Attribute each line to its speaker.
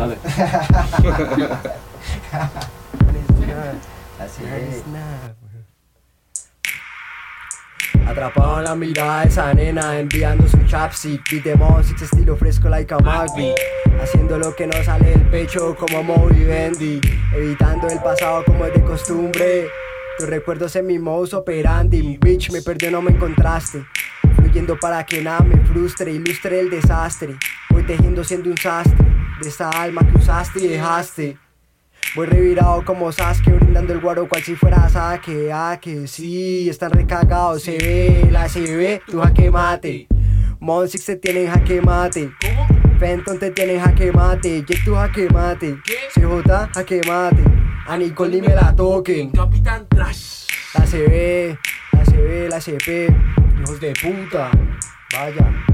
Speaker 1: Dale.
Speaker 2: Así es. Atrapado en la mirada de esa nena, enviando su chapstick. Beat de Monsix estilo fresco like a Magby Haciendo lo que no sale del pecho como Moby Bendy. Evitando el pasado como es de costumbre. Tus recuerdos en mi modus operandi. Bitch, me perdió, no me encontraste. Fluyendo para que nada me frustre Ilustre el desastre. Voy tejiendo siendo un sastre De esa alma que usaste y dejaste. Voy revirado como Sasuke brindando el guaro cual si fuera saque Ah, que sí, están recagados, se ve, la se ve, tu jaque mate. Monsix te tiene en jaque mate. Fenton te tiene en jaque mate. Jet tu jaque mate. CJ jaque mate. A Nicole ni me la toquen.
Speaker 3: Capitán Trash.
Speaker 2: La CB, la CB, la CP Hijos de puta. Vaya